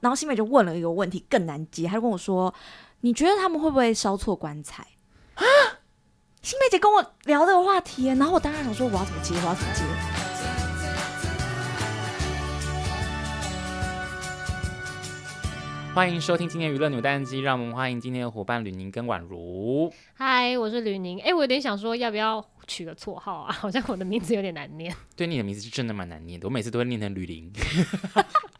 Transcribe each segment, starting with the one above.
然后新梅就问了一个问题，更难接，她就跟我说：“你觉得他们会不会烧错棺材？”啊！新梅姐跟我聊这个话题，然后我当然想说，我要怎么接？我要怎么接？欢迎收听今天娱乐扭蛋机，让我们欢迎今天的伙伴吕宁跟宛如。嗨，我是吕宁。哎，我有点想说，要不要取个绰号啊？好像我的名字有点难念。对，你的名字是真的蛮难念的，我每次都会念成吕宁。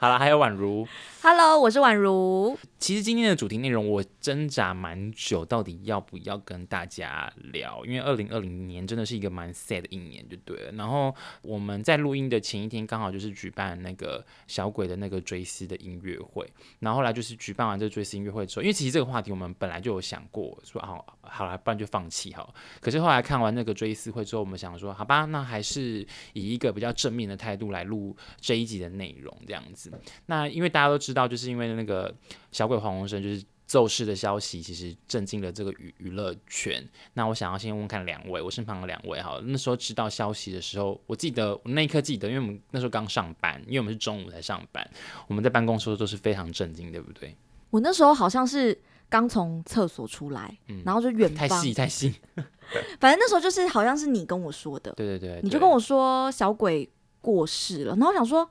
好了，还有宛如。Hello，我是宛如。其实今天的主题内容我挣扎蛮久，到底要不要跟大家聊？因为二零二零年真的是一个蛮 sad 的一年，就对了。然后我们在录音的前一天，刚好就是举办那个小鬼的那个追思的音乐会。然后后来就是举办完这个追思音乐会之后，因为其实这个话题我们本来就有想过，说好好了，不然就放弃好。可是后来看完那个追思会之后，我们想说，好吧，那还是以一个比较正面的态度来录这一集的内容，这样子。那因为大家都知道，就是因为那个小。鬼黄鸿升就是奏事的消息，其实震惊了这个娱娱乐圈。那我想要先问看两位，我身旁的两位哈，那时候知道消息的时候，我记得我那一刻记得，因为我们那时候刚上班，因为我们是中午才上班，我们在办公室都是非常震惊，对不对？我那时候好像是刚从厕所出来，嗯、然后就远方太细太细，反正那时候就是好像是你跟我说的，对对对，对，你就跟我说小鬼过世了，然后我想说。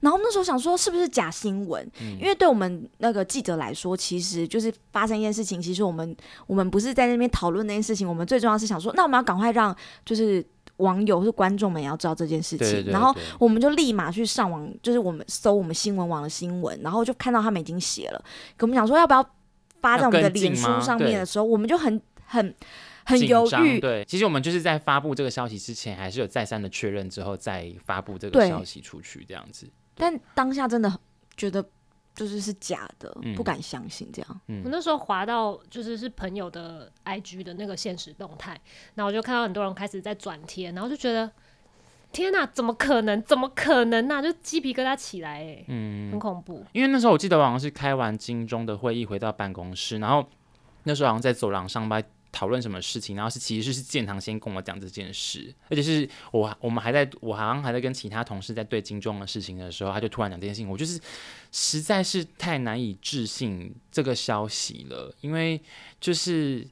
然后那时候想说是不是假新闻？嗯，因为对我们那个记者来说，其实就是发生一件事情。其实我们我们不是在那边讨论那件事情，我们最重要是想说，那我们要赶快让就是网友或是观众们也要知道这件事情。对对对对。然后我们就立马去上网，就是我们搜我们新闻网的新闻，然后就看到他们已经写了，可我们想说要不要发在我们的脸书上面的时候，我们就很很很犹豫。对，其实我们就是在发布这个消息之前，还是有再三的确认之后再发布这个消息出去，这样子。但当下真的觉得就是是假的，嗯、不敢相信这样。嗯、我那时候滑到就是是朋友的 IG 的那个现实动态，然后我就看到很多人开始在转贴，然后就觉得天哪，怎么可能？怎么可能呢、啊？就鸡皮疙瘩起来，哎，嗯，很恐怖。因为那时候我记得我好像是开完金钟的会议回到办公室，然后那时候好像在走廊上班。讨论什么事情，然后是其实是建堂先跟我讲这件事，而且是我我们还在我好像还在跟其他同事在对金钟的事情的时候，他就突然讲这件事情，我就是实在是太难以置信这个消息了，因为就是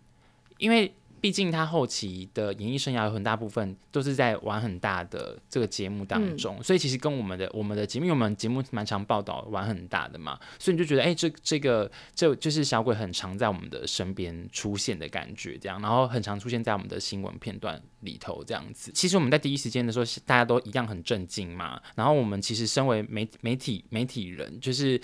因为。毕竟他后期的演艺生涯有很大部分都是在玩很大的这个节目当中，嗯、所以其实跟我们的我们的节目，因为我们节目蛮常报道玩很大的嘛，所以你就觉得，哎、欸，这这个这就是小鬼很常在我们的身边出现的感觉，这样，然后很常出现在我们的新闻片段里头，这样子。其实我们在第一时间的时候，大家都一样很震惊嘛，然后我们其实身为媒媒体媒体人，就是。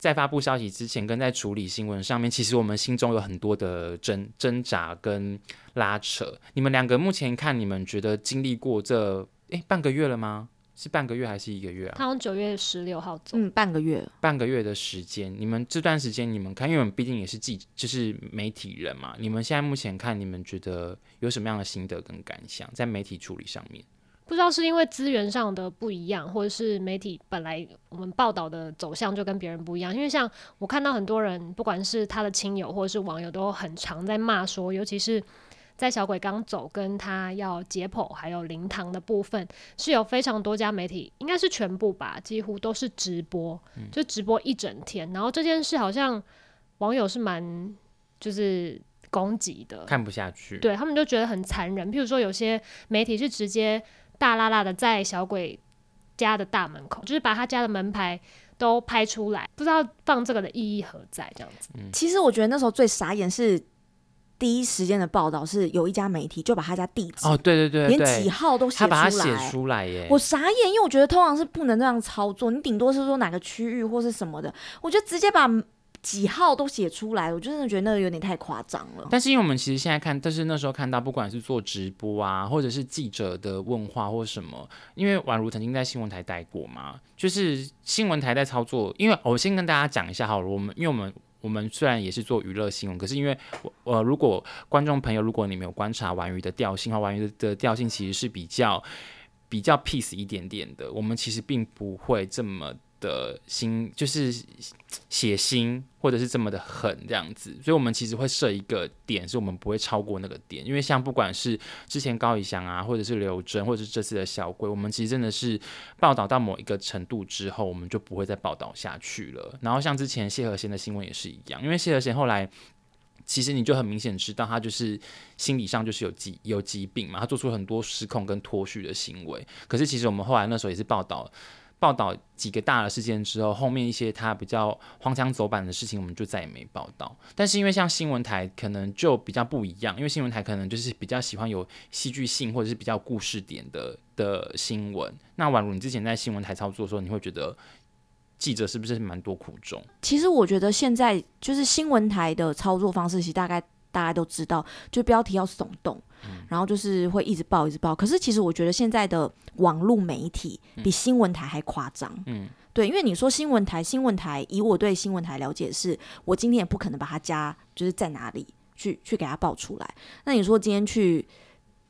在发布消息之前，跟在处理新闻上面，其实我们心中有很多的挣挣扎跟拉扯。你们两个目前看，你们觉得经历过这诶半个月了吗？是半个月还是一个月啊？他从九月十六号走，嗯，半个月，半个月的时间。你们这段时间，你们看，因为我们毕竟也是记，就是媒体人嘛。你们现在目前看，你们觉得有什么样的心得跟感想，在媒体处理上面？不知道是因为资源上的不一样，或者是媒体本来我们报道的走向就跟别人不一样。因为像我看到很多人，不管是他的亲友或者是网友，都很常在骂说，尤其是在小鬼刚走跟他要解剖还有灵堂的部分，是有非常多家媒体，应该是全部吧，几乎都是直播，就直播一整天。然后这件事好像网友是蛮就是攻击的，看不下去，对他们就觉得很残忍。譬如说有些媒体是直接。大剌剌的在小鬼家的大门口，就是把他家的门牌都拍出来，不知道放这个的意义何在？这样子，嗯、其实我觉得那时候最傻眼是第一时间的报道，是有一家媒体就把他家地址哦，对对对，连几号都写出来，他把它写出来耶，我傻眼，因为我觉得通常是不能这样操作，你顶多是说哪个区域或是什么的，我就直接把。几号都写出来，我真的觉得那个有点太夸张了。但是因为我们其实现在看，但是那时候看到，不管是做直播啊，或者是记者的问话或什么，因为宛如曾经在新闻台待过嘛，就是新闻台在操作。因为我先跟大家讲一下好了，我们因为我们我们虽然也是做娱乐新闻，可是因为我呃，如果观众朋友，如果你没有观察婉瑜的调性的话，婉瑜的调性其实是比较比较 peace 一点点的，我们其实并不会这么。的心，就是血腥，或者是这么的狠这样子，所以我们其实会设一个点，是我们不会超过那个点，因为像不管是之前高以翔啊，或者是刘真，或者是这次的小龟，我们其实真的是报道到某一个程度之后，我们就不会再报道下去了。然后像之前谢和弦的新闻也是一样，因为谢和弦后来。其实你就很明显知道，他就是心理上就是有疾有疾病嘛，他做出很多失控跟脱序的行为。可是其实我们后来那时候也是报道报道几个大的事件之后，后面一些他比较荒腔走板的事情，我们就再也没报道。但是因为像新闻台可能就比较不一样，因为新闻台可能就是比较喜欢有戏剧性或者是比较故事点的的新闻。那宛如你之前在新闻台操作的时候，你会觉得？记者是不是蛮多苦衷？其实我觉得现在就是新闻台的操作方式，其实大概大家都知道，就标题要耸动，嗯、然后就是会一直报一直报。可是其实我觉得现在的网络媒体比新闻台还夸张。嗯，对，因为你说新闻台，新闻台以我对新闻台了解是，我今天也不可能把他家就是在哪里去去给他报出来。那你说今天去？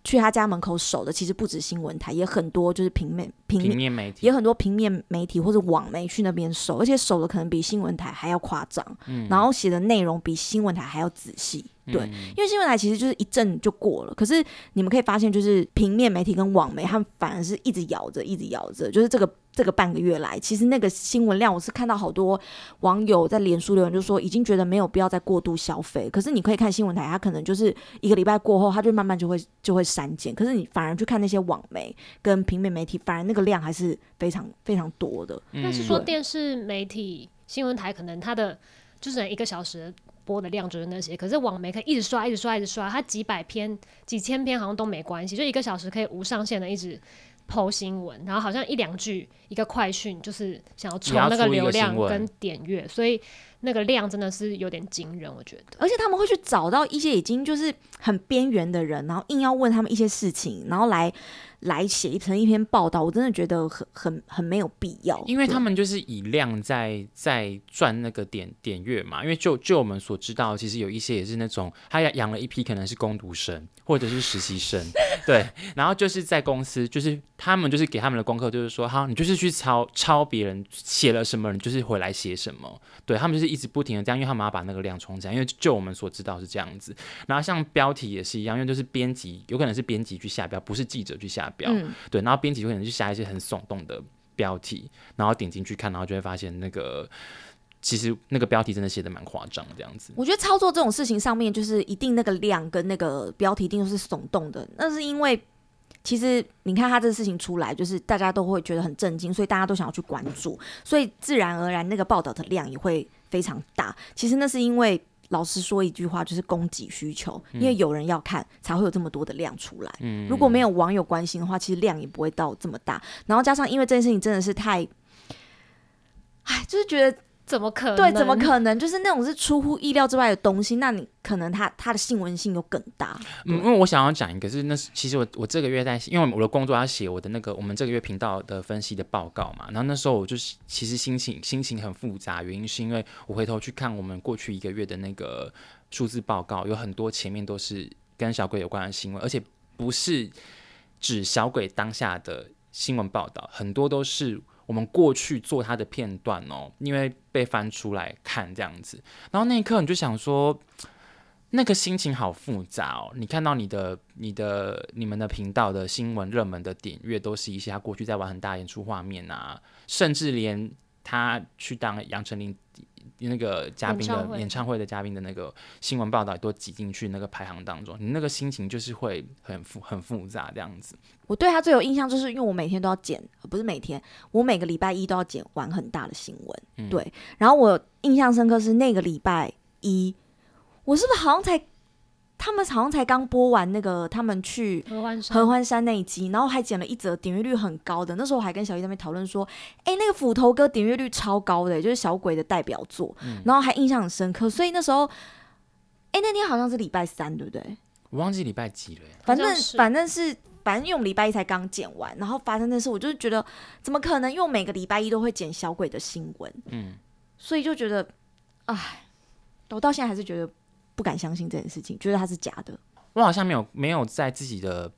去他家门口守的其实不止新闻台，也很多就是平面平面，平面媒体，也很多平面媒体或者网媒去那边守，而且守的可能比新闻台还要夸张，嗯、然后写的内容比新闻台还要仔细。对，嗯、因为新闻台其实就是一阵就过了，可是你们可以发现，就是平面媒体跟网媒，他们反而是一直咬着，一直咬着，就是这个。这个半个月来，其实那个新闻量，我是看到好多网友在脸书留言，就说已经觉得没有必要再过度消费。可是你可以看新闻台，它可能就是一个礼拜过后，它就慢慢就会就会删减。可是你反而去看那些网媒跟平面媒体，反而那个量还是非常非常多的。但、嗯、是说电视媒体新闻台可能它的就是一个小时播的量就是那些，可是网媒可以一直刷，一直刷，一直刷，它几百篇、几千篇好像都没关系，就一个小时可以无上限的一直。PO 新闻，然后好像一两句一个快讯，就是想要冲那个流量跟点阅，所以那个量真的是有点惊人，我觉得。而且他们会去找到一些已经就是很边缘的人，然后硬要问他们一些事情，然后来。来写成一篇报道，我真的觉得很很很没有必要，因为他们就是以量在在赚那个点点阅嘛。因为就就我们所知道，其实有一些也是那种他养了一批可能是工读生或者是实习生，对，然后就是在公司，就是他们就是给他们的功课就是说，好，你就是去抄抄别人写了什么，你就是回来写什么，对他们就是一直不停的这样，因为他们要把那个量冲起来。因为就我们所知道是这样子。然后像标题也是一样，因为就是编辑有可能是编辑去下标，不是记者去下。标、嗯、对，然后编辑有可能去下一些很耸动的标题，然后点进去看，然后就会发现那个其实那个标题真的写的蛮夸张，这样子。我觉得操作这种事情上面，就是一定那个量跟那个标题一定都是耸动的，那是因为其实你看他这个事情出来，就是大家都会觉得很震惊，所以大家都想要去关注，所以自然而然那个报道的量也会非常大。其实那是因为。老实说一句话，就是供给需求，因为有人要看，才会有这么多的量出来。嗯，如果没有网友关心的话，其实量也不会到这么大。然后加上，因为这件事情真的是太，哎，就是觉得。怎么可能？对，怎么可能？就是那种是出乎意料之外的东西，那你可能它它的新闻性又更大。嗯，因为我想要讲一个，是那是其实我我这个月在，因为我的工作要写我的那个我们这个月频道的分析的报告嘛，然后那时候我就是其实心情心情很复杂，原因是因为我回头去看我们过去一个月的那个数字报告，有很多前面都是跟小鬼有关的新闻，而且不是指小鬼当下的新闻报道，很多都是。我们过去做他的片段哦，因为被翻出来看这样子，然后那一刻你就想说，那个心情好复杂哦。你看到你的、你的、你们的频道的新闻热门的点阅都是一些他过去在玩很大演出画面啊，甚至连他去当杨丞琳。那个嘉宾的演唱会的嘉宾的那个新闻报道都挤进去那个排行当中，你那个心情就是会很复很复杂这样子。我对他最有印象，就是因为我每天都要剪，不是每天，我每个礼拜一都要剪完很大的新闻。嗯、对，然后我印象深刻是那个礼拜一，我是不是好像才？他们好像才刚播完那个他们去合欢山合欢山那一集，然后还剪了一则点阅率很高的。那时候我还跟小姨在那边讨论说，哎、欸，那个斧头哥点阅率超高的，就是小鬼的代表作，嗯、然后还印象很深刻。所以那时候，哎、欸，那天好像是礼拜三，对不对？我忘记礼拜几了。反正反正是反正因为我们礼拜一才刚剪完，然后发生的事，我就是觉得怎么可能？因为我每个礼拜一都会剪小鬼的新闻，嗯，所以就觉得，哎，我到现在还是觉得。不敢相信这件事情，觉得它是假的。我好像没有没有在自己的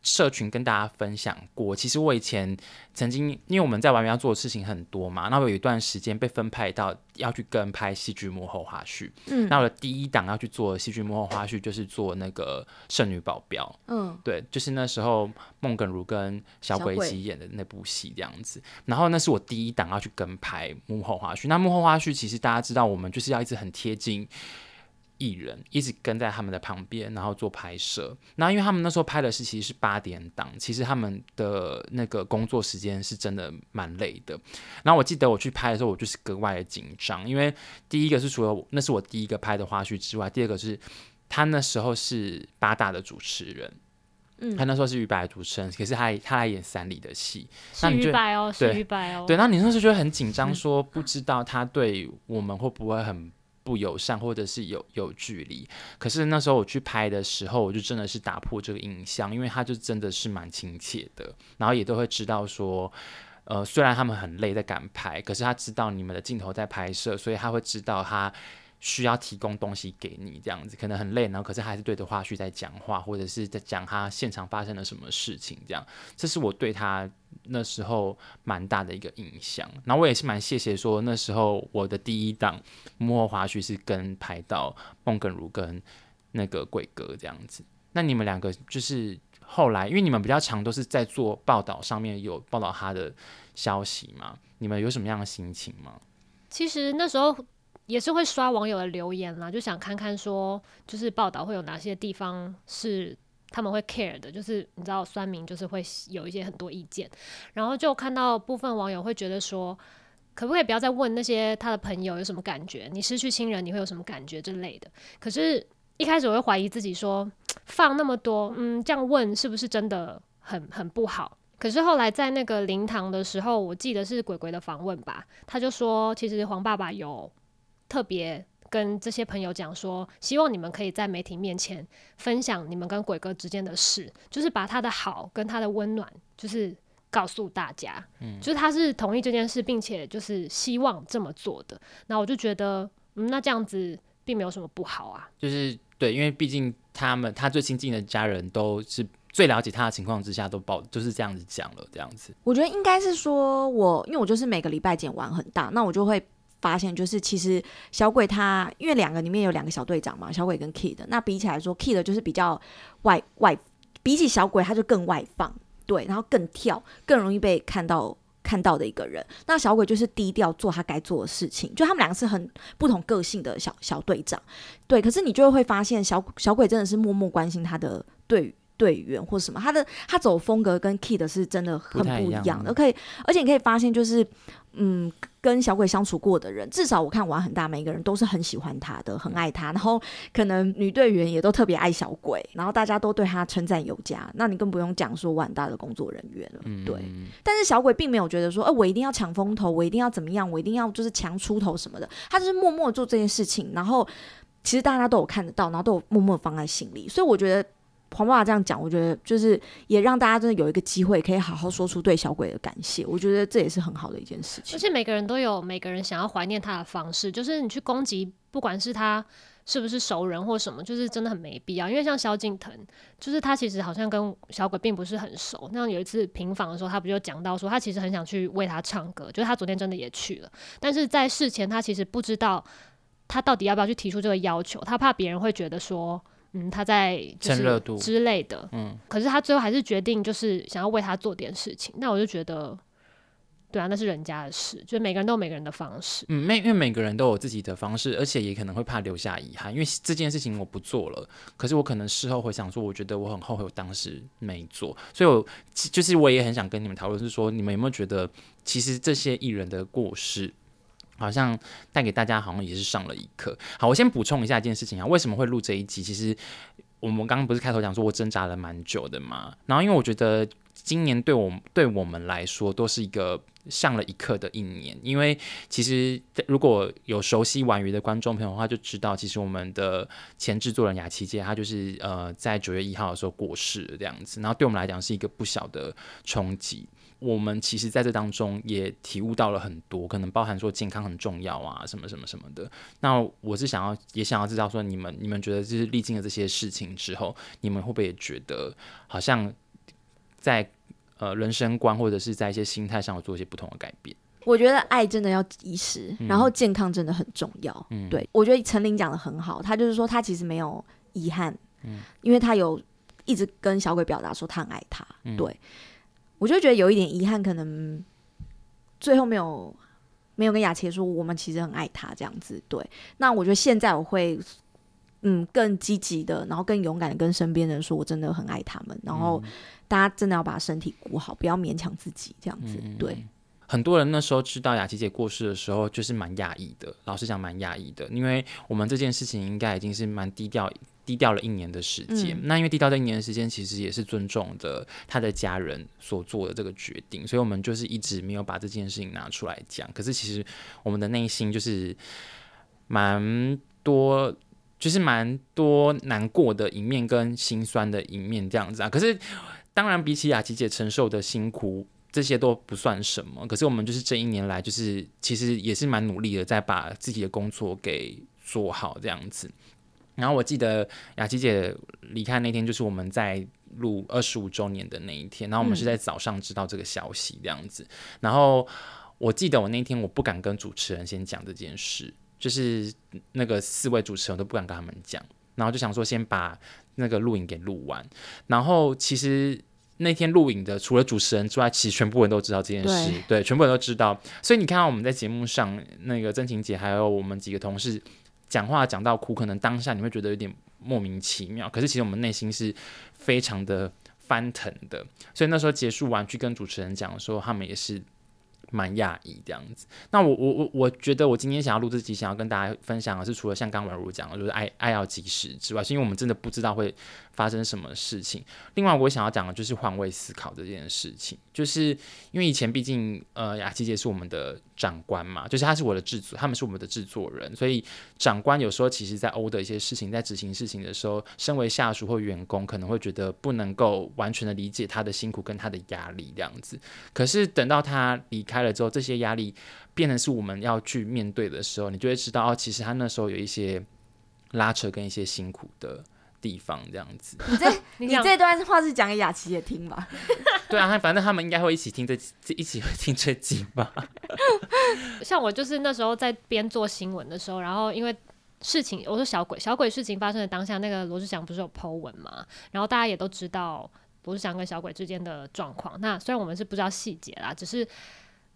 社群跟大家分享过，其实我以前曾经，因为我们在外面要做的事情很多嘛，那我有一段时间被分派到要去跟拍戏剧幕后花絮。嗯，那我的第一档要去做戏剧幕后花絮，就是做那个圣女保镖。嗯，对，就是那时候孟耿如跟小鬼一起演的那部戏这样子。然后那是我第一档要去跟拍幕后花絮。那幕后花絮其实大家知道，我们就是要一直很贴近。艺人一直跟在他们的旁边，然后做拍摄。那因为他们那时候拍的是其实是八点档，其实他们的那个工作时间是真的蛮累的。然后我记得我去拍的时候，我就是格外的紧张，因为第一个是除了那是我第一个拍的花絮之外，第二个是他那时候是八大的主持人，嗯，他那时候是于白的主持人，可是他他来演三里的戏，是于白哦，是于白哦，对，那你那时候就会很紧张，说不知道他对我们会不会很。不友善，或者是有有距离。可是那时候我去拍的时候，我就真的是打破这个印象，因为他就真的是蛮亲切的，然后也都会知道说，呃，虽然他们很累在赶拍，可是他知道你们的镜头在拍摄，所以他会知道他。需要提供东西给你，这样子可能很累，然后可是还是对着花絮在讲话，或者是在讲他现场发生了什么事情，这样，这是我对他那时候蛮大的一个印象。然后我也是蛮谢谢说那时候我的第一档幕后花絮是跟拍到孟耿如跟那个鬼哥这样子。那你们两个就是后来，因为你们比较常都是在做报道上面有报道他的消息嘛，你们有什么样的心情吗？其实那时候。也是会刷网友的留言啦，就想看看说，就是报道会有哪些地方是他们会 care 的，就是你知道酸民就是会有一些很多意见，然后就看到部分网友会觉得说，可不可以不要再问那些他的朋友有什么感觉，你失去亲人你会有什么感觉之类的。可是，一开始我会怀疑自己说，放那么多，嗯，这样问是不是真的很很不好？可是后来在那个灵堂的时候，我记得是鬼鬼的访问吧，他就说，其实黄爸爸有。特别跟这些朋友讲说，希望你们可以在媒体面前分享你们跟鬼哥之间的事，就是把他的好跟他的温暖，就是告诉大家，嗯，就是他是同意这件事，并且就是希望这么做的。那我就觉得，嗯，那这样子并没有什么不好啊。就是对，因为毕竟他们他最亲近的家人都是最了解他的情况之下，都报就是这样子讲了，这样子。我觉得应该是说我，因为我就是每个礼拜剪完很大，那我就会。发现就是，其实小鬼他因为两个里面有两个小队长嘛，小鬼跟 Kid，那比起来说，Kid 就是比较外外，比起小鬼他就更外放，对，然后更跳，更容易被看到看到的一个人。那小鬼就是低调做他该做的事情，就他们两个是很不同个性的小小队长，对。可是你就会发现小小鬼真的是默默关心他的队队员或什么，他的他走风格跟 Kid 是真的很不一样的，可以，而且你可以发现就是。嗯，跟小鬼相处过的人，至少我看玩很大，每一个人都是很喜欢他的，很爱他。然后可能女队员也都特别爱小鬼，然后大家都对他称赞有加。那你更不用讲说玩大的工作人员了，嗯、对。但是小鬼并没有觉得说，哎、呃，我一定要抢风头，我一定要怎么样，我一定要就是强出头什么的。他就是默默做这件事情，然后其实大家都有看得到，然后都有默默放在心里。所以我觉得。黄爸爸这样讲，我觉得就是也让大家真的有一个机会，可以好好说出对小鬼的感谢。我觉得这也是很好的一件事情。而且每个人都有每个人想要怀念他的方式，就是你去攻击，不管是他是不是熟人或什么，就是真的很没必要。因为像萧敬腾，就是他其实好像跟小鬼并不是很熟。那有一次平访的时候，他不就讲到说，他其实很想去为他唱歌，就是他昨天真的也去了，但是在事前他其实不知道他到底要不要去提出这个要求，他怕别人会觉得说。嗯，他在趁热度之类的，嗯，可是他最后还是决定就是想要为他做点事情。那我就觉得，对啊，那是人家的事，就是每个人都有每个人的方式。嗯，每因为每个人都有自己的方式，而且也可能会怕留下遗憾。因为这件事情我不做了，可是我可能事后回想说，我觉得我很后悔我当时没做。所以我，我就是我也很想跟你们讨论，是说你们有没有觉得，其实这些艺人的过世。好像带给大家好像也是上了一课。好，我先补充一下一件事情啊，为什么会录这一集？其实我们刚刚不是开头讲说我挣扎了蛮久的嘛。然后因为我觉得今年对我对我们来说都是一个上了一课的一年。因为其实如果有熟悉完娱的观众朋友的话，就知道其实我们的前制作人雅琪姐她就是呃在九月一号的时候过世这样子。然后对我们来讲是一个不小的冲击。我们其实在这当中也体悟到了很多，可能包含说健康很重要啊，什么什么什么的。那我是想要，也想要知道说，你们你们觉得就是历经了这些事情之后，你们会不会也觉得好像在呃人生观或者是在一些心态上有做一些不同的改变。我觉得爱真的要及时，然后健康真的很重要。嗯，对，我觉得陈琳讲的很好，他就是说他其实没有遗憾，嗯，因为他有一直跟小鬼表达说他很爱他。嗯、对，我就觉得有一点遗憾，可能最后没有没有跟雅琪说我们其实很爱他这样子。对，那我觉得现在我会嗯更积极的，然后更勇敢的跟身边人说我真的很爱他们，然后大家真的要把身体顾好，不要勉强自己这样子。对。很多人那时候知道雅琪姐过世的时候，就是蛮压抑的。老实讲，蛮压抑的，因为我们这件事情应该已经是蛮低调、低调了一年的时间。嗯、那因为低调这一年的时间，其实也是尊重的他的家人所做的这个决定，所以我们就是一直没有把这件事情拿出来讲。可是其实我们的内心就是蛮多，就是蛮多难过的一面跟心酸的一面这样子啊。可是当然，比起雅琪姐承受的辛苦。这些都不算什么，可是我们就是这一年来，就是其实也是蛮努力的，在把自己的工作给做好这样子。然后我记得雅琪姐离开那天，就是我们在录二十五周年的那一天，然后我们是在早上知道这个消息这样子。嗯、然后我记得我那天我不敢跟主持人先讲这件事，就是那个四位主持人都不敢跟他们讲，然后就想说先把那个录影给录完。然后其实。那天录影的除了主持人之外，其实全部人都知道这件事，对，对，全部人都知道。所以你看到我们在节目上，那个真情姐还有我们几个同事讲话讲到哭，可能当下你会觉得有点莫名其妙，可是其实我们内心是非常的翻腾的。所以那时候结束完去跟主持人讲的时候，他们也是。蛮讶异这样子，那我我我我觉得我今天想要录这集，想要跟大家分享的是，除了像刚婉如讲的，就是爱爱要及时之外，是因为我们真的不知道会发生什么事情。另外，我想要讲的就是换位思考这件事情，就是因为以前毕竟呃雅琪姐是我们的长官嘛，就是她是我的制作，他们是我们的制作人，所以长官有时候其实在欧的一些事情，在执行事情的时候，身为下属或员工可能会觉得不能够完全的理解他的辛苦跟他的压力这样子。可是等到他离。开了之后，这些压力变成是我们要去面对的时候，你就会知道哦，其实他那时候有一些拉扯跟一些辛苦的地方，这样子。你这 你这段话是讲给雅琪也听吧？对啊，反正他们应该会一起听这一起会听这集吧。像我就是那时候在边做新闻的时候，然后因为事情，我说小鬼小鬼事情发生的当下，那个罗志祥不是有 po 文嘛，然后大家也都知道。罗志祥跟小鬼之间的状况，那虽然我们是不知道细节啦，只是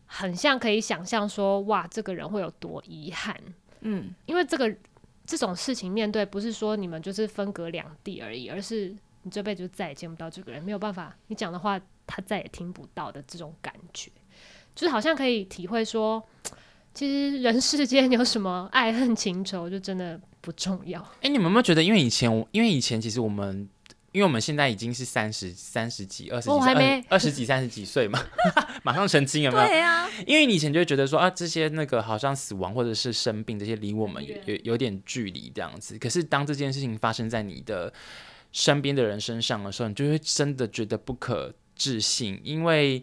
很像可以想象说，哇，这个人会有多遗憾，嗯，因为这个这种事情面对不是说你们就是分隔两地而已，而是你这辈子就再也见不到这个人，没有办法，你讲的话他再也听不到的这种感觉，就是好像可以体会说，其实人世间有什么爱恨情仇，就真的不重要。诶、欸，你们有没有觉得，因为以前，因为以前其实我们。因为我们现在已经是三十三十几、二十几、二二十几、三十几岁嘛，马上成精有没有？对啊。因为你以前就会觉得说啊，这些那个好像死亡或者是生病这些离我们有有有点距离这样子。可是当这件事情发生在你的身边的人身上的时候，你就会真的觉得不可置信，因为。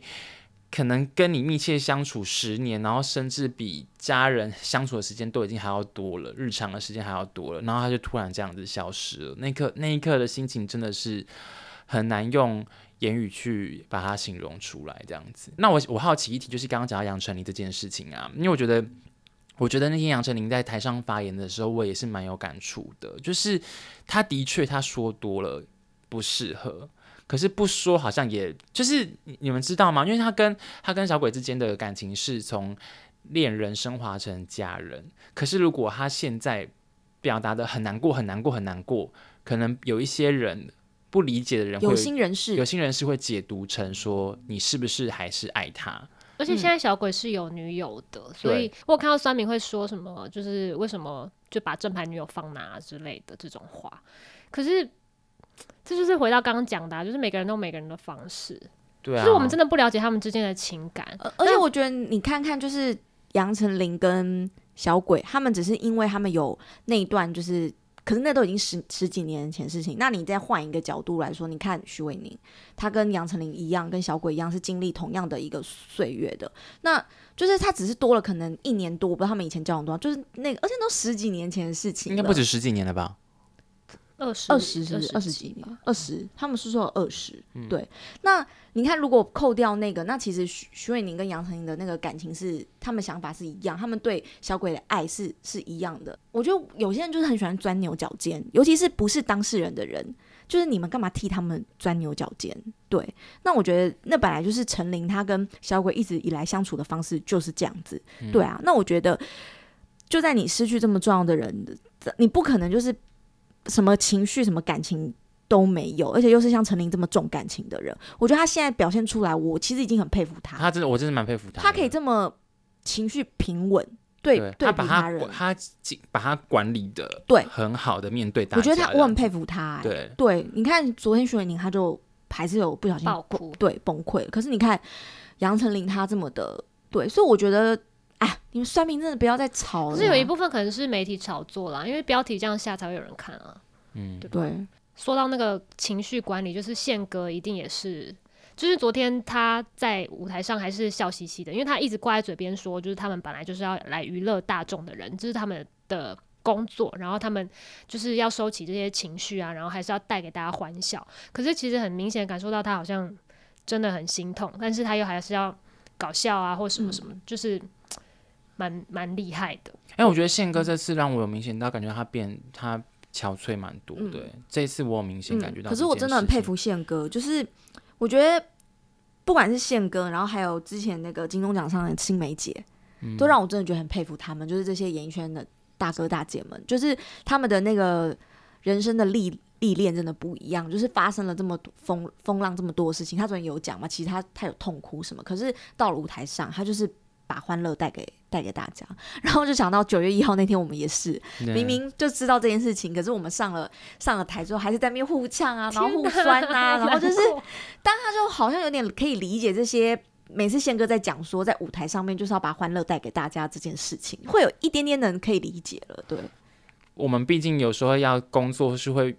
可能跟你密切相处十年，然后甚至比家人相处的时间都已经还要多了，日常的时间还要多了，然后他就突然这样子消失了。那一刻，那一刻的心情真的是很难用言语去把它形容出来。这样子，那我我好奇一题，就是刚刚讲到杨丞琳这件事情啊，因为我觉得，我觉得那天杨丞琳在台上发言的时候，我也是蛮有感触的，就是他的确他说多了不适合。可是不说，好像也就是你们知道吗？因为他跟他跟小鬼之间的感情是从恋人升华成家人。可是如果他现在表达的很难过、很难过、很难过，可能有一些人不理解的人会，有心人士，有心人士会解读成说你是不是还是爱他？而且现在小鬼是有女友的，嗯、所以我看到酸民会说什么，就是为什么就把正牌女友放哪之类的这种话。可是。这就是回到刚刚讲的、啊，就是每个人都有每个人的方式，对啊，就是我们真的不了解他们之间的情感。而且我觉得你看看，就是杨丞琳跟小鬼，他们只是因为他们有那一段，就是可是那都已经十十几年前事情。那你再换一个角度来说，你看徐伟宁，他跟杨丞琳一样，跟小鬼一样，是经历同样的一个岁月的，那就是他只是多了可能一年多，不知道他们以前交往多少，就是那个，而且都十几年前的事情，应该不止十几年了吧？二十二十是二十几年，二十他们是说二十、嗯。对，那你看，如果扣掉那个，那其实徐徐伟宁跟杨丞琳的那个感情是，他们想法是一样，他们对小鬼的爱是是一样的。我觉得有些人就是很喜欢钻牛角尖，尤其是不是当事人的人，就是你们干嘛替他们钻牛角尖？对，那我觉得那本来就是陈琳他跟小鬼一直以来相处的方式就是这样子。嗯、对啊，那我觉得就在你失去这么重要的人，你不可能就是。什么情绪、什么感情都没有，而且又是像陈琳这么重感情的人，我觉得他现在表现出来，我其实已经很佩服他。他真的，我真的蛮佩服他。他可以这么情绪平稳，对，对，他把他他把他管理的对很好的面对大家。我觉得他，我很佩服他、欸。对对，你看昨天徐伟宁他就还是有不小心爆哭，对崩溃。可是你看杨丞琳他这么的对，所以我觉得。哎，你们算命真的不要再吵了。可是有一部分可能是媒体炒作啦，因为标题这样下才会有人看啊。嗯，对，对。说到那个情绪管理，就是宪哥一定也是，就是昨天他在舞台上还是笑嘻嘻的，因为他一直挂在嘴边说，就是他们本来就是要来娱乐大众的人，这、就是他们的工作，然后他们就是要收起这些情绪啊，然后还是要带给大家欢笑。可是其实很明显感受到他好像真的很心痛，但是他又还是要搞笑啊，或什么什么，嗯、就是。蛮蛮厉害的，哎、欸，我觉得宪哥这次让我有明显到感觉他变他憔悴蛮多，对、嗯，这一次我有明显感觉到、嗯。可是我真的很佩服宪哥，就是我觉得不管是宪哥，然后还有之前那个金钟奖上的青梅姐、嗯，都让我真的觉得很佩服他们，就是这些演艺圈的大哥大姐们，就是他们的那个人生的历历练真的不一样，就是发生了这么多风风浪这么多的事情，他昨天有讲嘛，其实他他有痛哭什么，可是到了舞台上，他就是。把欢乐带给带给大家，然后就想到九月一号那天，我们也是明明就知道这件事情，可是我们上了上了台之后，还是在那边互呛啊，然后互酸啊，然后就是，但他就好像有点可以理解这些每次宪哥在讲说，在舞台上面就是要把欢乐带给大家这件事情，会有一点点能可以理解了，对。我们毕竟有时候要工作，是会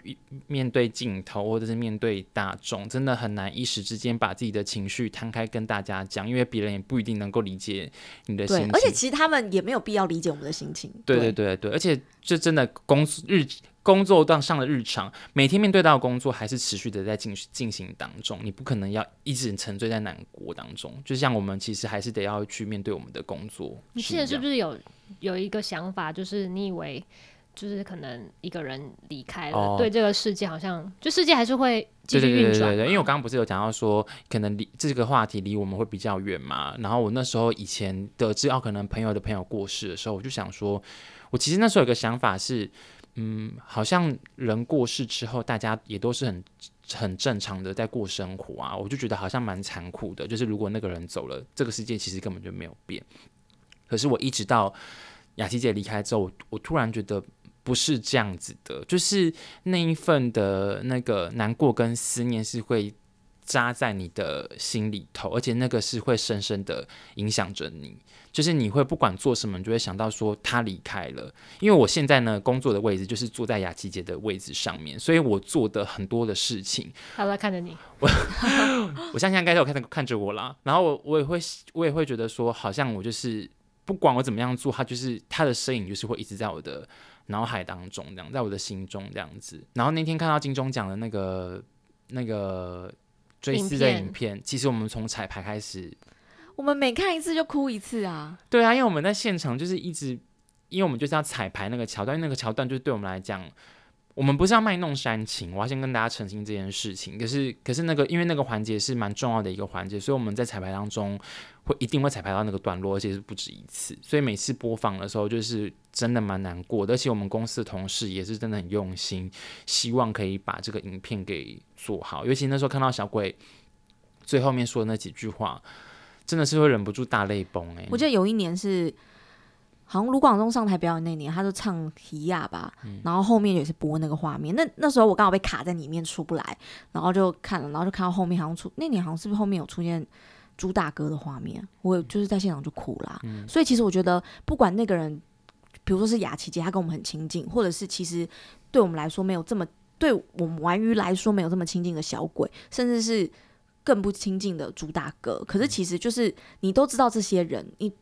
面对镜头或者是面对大众，真的很难一时之间把自己的情绪摊开跟大家讲，因为别人也不一定能够理解你的心情。对，而且其实他们也没有必要理解我们的心情。对对对对，而且这真的工日工作当上的日常，每天面对到的工作还是持续的在进进行当中，你不可能要一直沉醉在难过当中。就像我们其实还是得要去面对我们的工作。你现在是不是有有一个想法，就是你以为？就是可能一个人离开了，哦，对这个世界好像，就世界还是会继续运转。对对对对对，因为我刚刚不是有讲到说，可能离这个话题离我们会比较远嘛。然后我那时候以前得知哦，可能朋友的朋友过世的时候，我就想说，我其实那时候有个想法是，嗯，好像人过世之后，大家也都是很很正常的在过生活啊。我就觉得好像蛮残酷的，就是如果那个人走了，这个世界其实根本就没有变。可是我一直到雅琪姐离开之后，我我突然觉得。不是这样子的，就是那一份的那个难过跟思念是会扎在你的心里头，而且那个是会深深的影响着你，就是你会不管做什么，你就会想到说他离开了。因为我现在呢工作的位置就是坐在雅琪姐的位置上面，所以我做的很多的事情，他都在看着你。我我相信应该有看着看着我啦，然后我我也会我也会觉得说，好像我就是不管我怎么样做，他就是他的身影就是会一直在我的。脑海当中这样，在我的心中这样子。然后那天看到金钟奖的那个那个追思的影片，其实我们从彩排开始，我们每看一次就哭一次啊。对啊，因为我们在现场就是一直，因为我们就是要彩排那个桥段，那个桥段就是对我们来讲。我们不是要卖弄煽情，我要先跟大家澄清这件事情。可是，可是那个，因为那个环节是蛮重要的一个环节，所以我们在彩排当中会一定会彩排到那个段落，而且是不止一次。所以每次播放的时候，就是真的蛮难过的。而且我们公司的同事也是真的很用心，希望可以把这个影片给做好。尤其那时候看到小鬼最后面说的那几句话，真的是会忍不住大泪崩哎。我记得有一年是。好像卢广仲上台表演那年，他就唱《提亚》吧，然后后面也是播那个画面。那那时候我刚好被卡在里面出不来，然后就看了，然后就看到后面好像出那年好像是不是后面有出现朱大哥的画面，我就是在现场就哭了。嗯。所以其实我觉得，不管那个人，比如说是雅琪姐，她跟我们很亲近，或者是其实对我们来说没有这么，对我们玩鱼来说没有这么亲近的小鬼，甚至是更不亲近的朱大哥，可是其实就是你都知道这些人，你。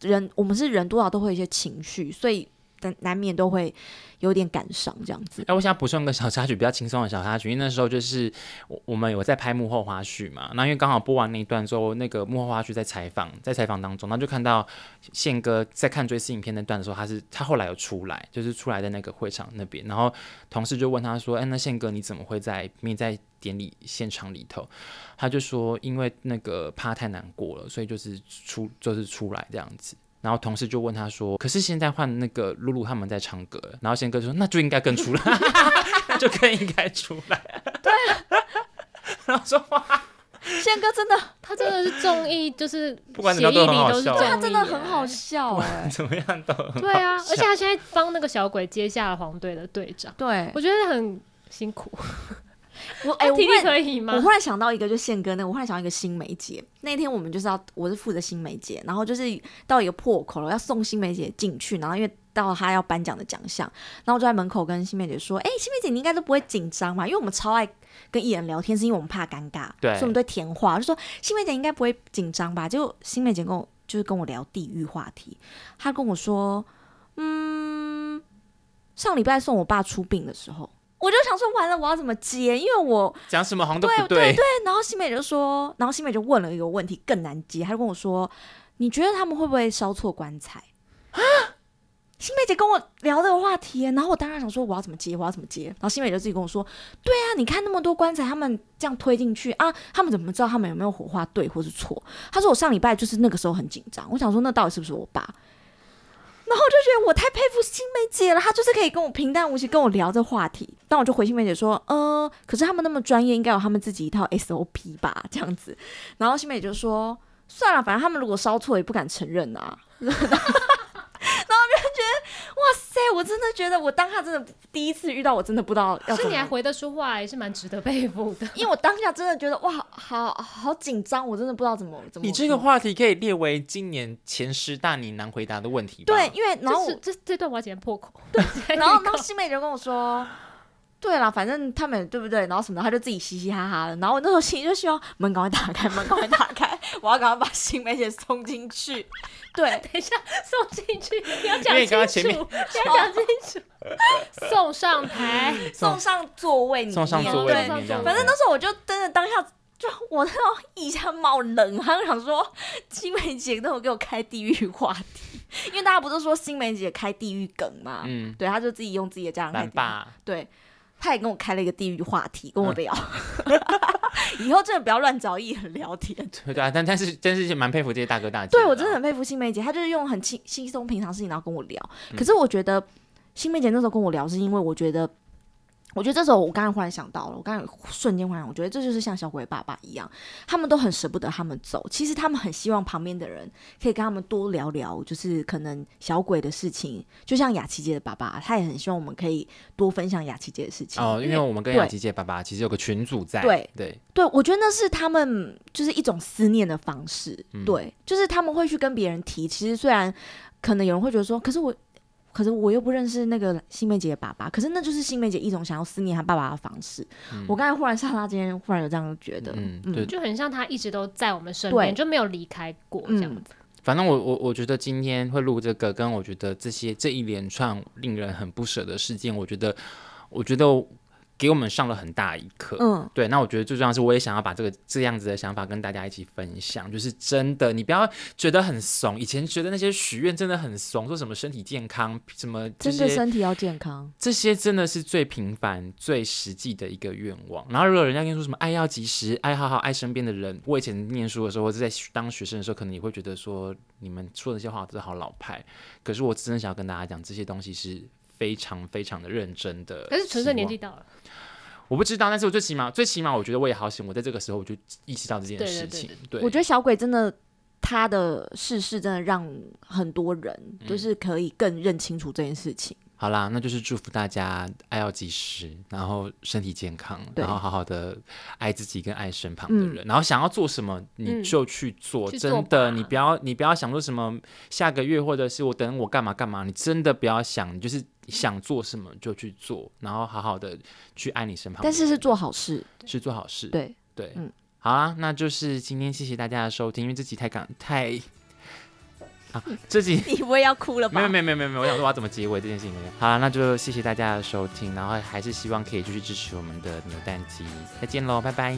人，我们是人，多少都会有一些情绪，所以但难免都会有点感伤这样子。哎，我想补充一个小插曲，比较轻松的小插曲。因为那时候就是我我们有在拍幕后花絮嘛，那因为刚好播完那一段之后，那个幕后花絮在采访，在采访当中，那就看到宪哥在看追思影片那段的时候，他是他后来有出来，就是出来在那个会场那边，然后同事就问他说：“哎，那宪哥你怎么会在没在典礼现场里头？”他就说：“因为那个怕太难过了，所以就是出就是出来这样子。”然后同事就问他说：“可是现在换那个露露他们在唱歌。”然后宪哥就说：“那就应该更出来，那就更应该出来。”对。然后说：“哇，宪哥真的，他真的是综艺，就是不管怎么样都很好笑。他真的很好笑哎，怎么样都很好笑。对啊，而且他现在帮那个小鬼接下了黄队的队长，对我觉得很辛苦。”我哎，体力可以吗？我忽然想到一个，就宪哥那个，我忽然想到一个新梅姐。那天我们就是要，我是负责新梅姐，然后就是到一个破口了，要送新梅姐进去，然后因为到她要颁奖的奖项，然后我就在门口跟新梅姐说：“哎、欸，新梅姐，你应该都不会紧张嘛？因为我们超爱跟艺人聊天，是因为我们怕尴尬，对，所以我们对甜话就说新梅姐应该不会紧张吧？结果新梅姐跟我就是跟我聊地域话题，她跟我说：嗯，上礼拜送我爸出殡的时候。”我就想说完了，我要怎么接？因为我讲什么好像都不对。对对对，然后新美就说，然后新美就问了一个问题更难接，她就跟我说：“你觉得他们会不会烧错棺材？”啊！新美姐跟我聊这个话题，然后我当然想说我要怎么接，我要怎么接。然后新美就自己跟我说：“对啊，你看那么多棺材，他们这样推进去啊，他们怎么知道他们有没有火化对或是错？”他说：“我上礼拜就是那个时候很紧张，我想说那到底是不是我爸？”然后我就觉得我太佩服新梅姐了，她就是可以跟我平淡无奇跟我聊这话题。但我就回新梅姐说，呃，可是他们那么专业，应该有他们自己一套 SOP 吧，这样子。然后新梅姐就说，算了，反正他们如果烧错也不敢承认啊。我真的觉得我当下真的第一次遇到，我真的不知道要。是你还回得出话，也是蛮值得佩服的。因为我当下真的觉得哇，好好紧张，我真的不知道怎么怎么。你这个话题可以列为今年前十大你难回答的问题。对，因为然后这这段我要剪破口。对，然后然后新妹就跟我说。对了，反正他们对不对？然后什么的，他就自己嘻嘻哈哈的。然后我那时候心里就希望门赶快打开，门赶快打开，我要赶快把新梅姐送进去。对，等一下送进去，你要讲清楚，你要讲清楚。送上台，送上座位里面，送上座位里面。对，反正那时候我就真的当下就我那种一下冒冷汗，想说新梅姐都有给我开地狱话题，因为大家不是说新梅姐开地狱梗嘛？嗯，对，她就自己用自己的这样来吧，对。她也跟我开了一个地狱话题，跟我聊。嗯、以后真的不要乱找艺人聊天。对 对啊，但但是真是蛮佩服这些大哥大姐。对，我真的很佩服新梅姐，她就是用很轻轻松平常事情，然后跟我聊。可是我觉得新梅姐那时候跟我聊，是因为我觉得。我觉得这时候，我刚才忽然想到了，我刚才瞬间忽然，我觉得这就是像小鬼爸爸一样，他们都很舍不得他们走。其实他们很希望旁边的人可以跟他们多聊聊，就是可能小鬼的事情。就像雅琪姐的爸爸，他也很希望我们可以多分享雅琪姐的事情。哦，因为我们跟雅琪姐爸爸其实有个群组在。对对对，我觉得那是他们就是一种思念的方式。嗯、对，就是他们会去跟别人提。其实虽然可能有人会觉得说，可是我。可是我又不认识那个新梅姐的爸爸，可是那就是新梅姐一种想要思念她爸爸的方式。嗯、我刚才忽然刹那间忽然有这样觉得，嗯，对，就很像她一直都在我们身边，就没有离开过这样子。嗯、反正我我我觉得今天会录这个，跟我觉得这些这一连串令人很不舍的事件，我觉得，我觉得。给我们上了很大一课，嗯，对，那我觉得最重要是，我也想要把这个这样子的想法跟大家一起分享，就是真的，你不要觉得很怂，以前觉得那些许愿真的很怂，说什么身体健康，什么真的身体要健康，这些真的是最平凡、最实际的一个愿望。然后如果人家跟你说什么爱要及时，爱好好爱身边的人，我以前念书的时候，或者在当学生的时候，可能你会觉得说你们说的这些话都是好老派，可是我真的想要跟大家讲，这些东西是非常非常的认真的。可是纯粹年纪到了。我不知道，但是我最起码，最起码，我觉得我也好险，我在这个时候我就意识到这件事情。对，我觉得小鬼真的，他的逝世真的让很多人就是可以更认清楚这件事情。嗯、好啦，那就是祝福大家爱要及时，然后身体健康，然后好好的爱自己跟爱身旁的人，嗯、然后想要做什么你就去做，嗯、真的，你不要你不要想说什么下个月或者是我等我干嘛干嘛，你真的不要想，你就是。想做什么就去做，然后好好的去爱你身旁。但是是做好事，是做好事。对。对，对嗯，好啦，那就是今天谢谢大家的收听，因为这集太感太啊，这集 你不会要哭了吧？没有没有没有没有没有，我想说我要怎么结尾这件事情。好了，那就谢谢大家的收听，然后还是希望可以继续支持我们的扭蛋机，再见喽，拜拜，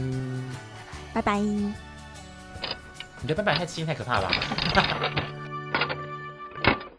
拜拜。你的拜拜太轻太可怕了吧。